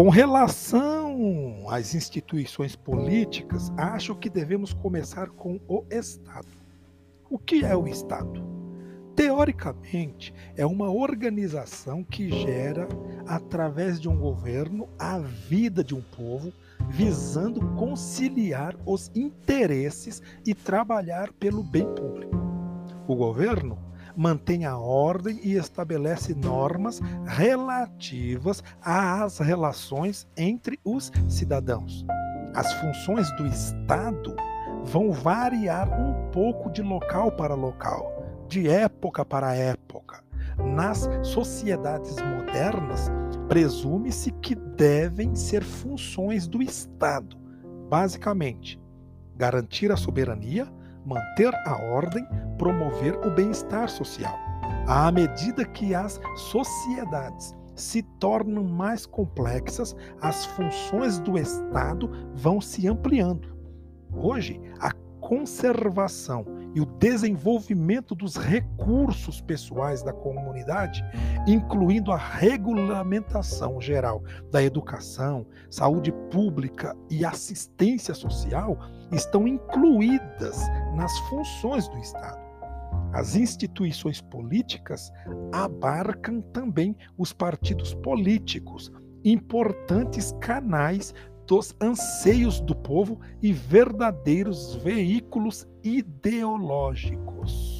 Com relação às instituições políticas, acho que devemos começar com o Estado. O que é o Estado? Teoricamente, é uma organização que gera, através de um governo, a vida de um povo, visando conciliar os interesses e trabalhar pelo bem público. O governo mantém a ordem e estabelece normas relativas às relações entre os cidadãos. As funções do Estado vão variar um pouco de local para local, de época para época. Nas sociedades modernas, presume-se que devem ser funções do Estado, basicamente, garantir a soberania, manter a ordem, promover o bem-estar social. À medida que as sociedades se tornam mais complexas, as funções do Estado vão se ampliando. Hoje, a conservação e o desenvolvimento dos recursos pessoais da comunidade, incluindo a regulamentação geral da educação, saúde pública e assistência social, estão incluídas nas funções do Estado. As instituições políticas abarcam também os partidos políticos, importantes canais dos anseios do povo e verdadeiros veículos ideológicos.